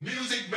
Music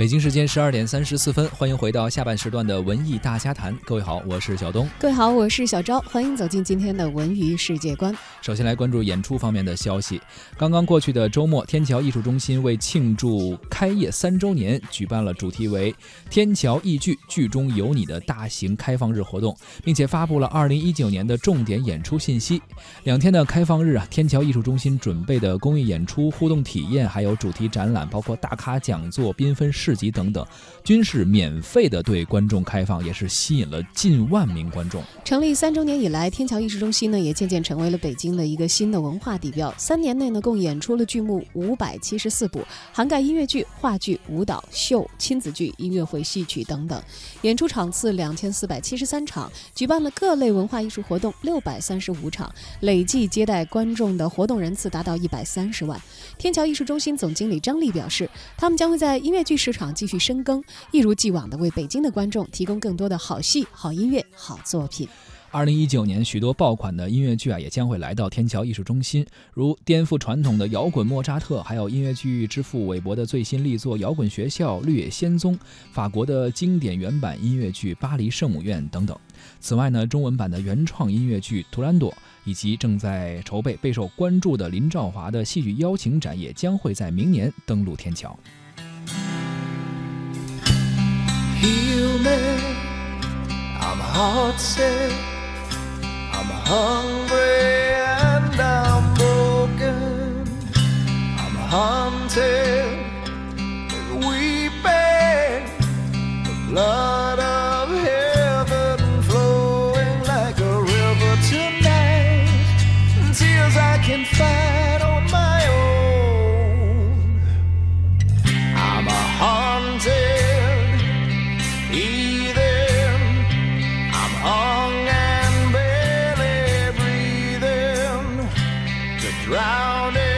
北京时间十二点三十四分，欢迎回到下半时段的文艺大家谈。各位好，我是小东。各位好，我是小昭。欢迎走进今天的文娱世界观。首先来关注演出方面的消息。刚刚过去的周末，天桥艺术中心为庆祝开业三周年，举办了主题为“天桥艺剧，剧中有你”的大型开放日活动，并且发布了二零一九年的重点演出信息。两天的开放日啊，天桥艺术中心准备的公益演出、互动体验，还有主题展览，包括大咖讲座、缤纷市。市集等等，均是免费的对观众开放，也是吸引了近万名观众。成立三周年以来，天桥艺术中心呢也渐渐成为了北京的一个新的文化地标。三年内呢，共演出了剧目五百七十四部，涵盖音乐剧、话剧、舞蹈、秀、亲子剧、音乐会、戏曲等等。演出场次两千四百七十三场，举办了各类文化艺术活动六百三十五场，累计接待观众的活动人次达到一百三十万。天桥艺术中心总经理张丽表示，他们将会在音乐剧市场。场继续深耕，一如既往的为北京的观众提供更多的好戏、好音乐、好作品。二零一九年，许多爆款的音乐剧啊，也将会来到天桥艺术中心，如颠覆传统的摇滚莫扎特，还有音乐剧之父韦伯的最新力作《摇滚学校绿野仙踪》，法国的经典原版音乐剧《巴黎圣母院》等等。此外呢，中文版的原创音乐剧《图兰朵》，以及正在筹备、备受关注的林兆华的戏剧邀请展，也将会在明年登陆天桥。Heal me. I'm heartsick, I'm hungry down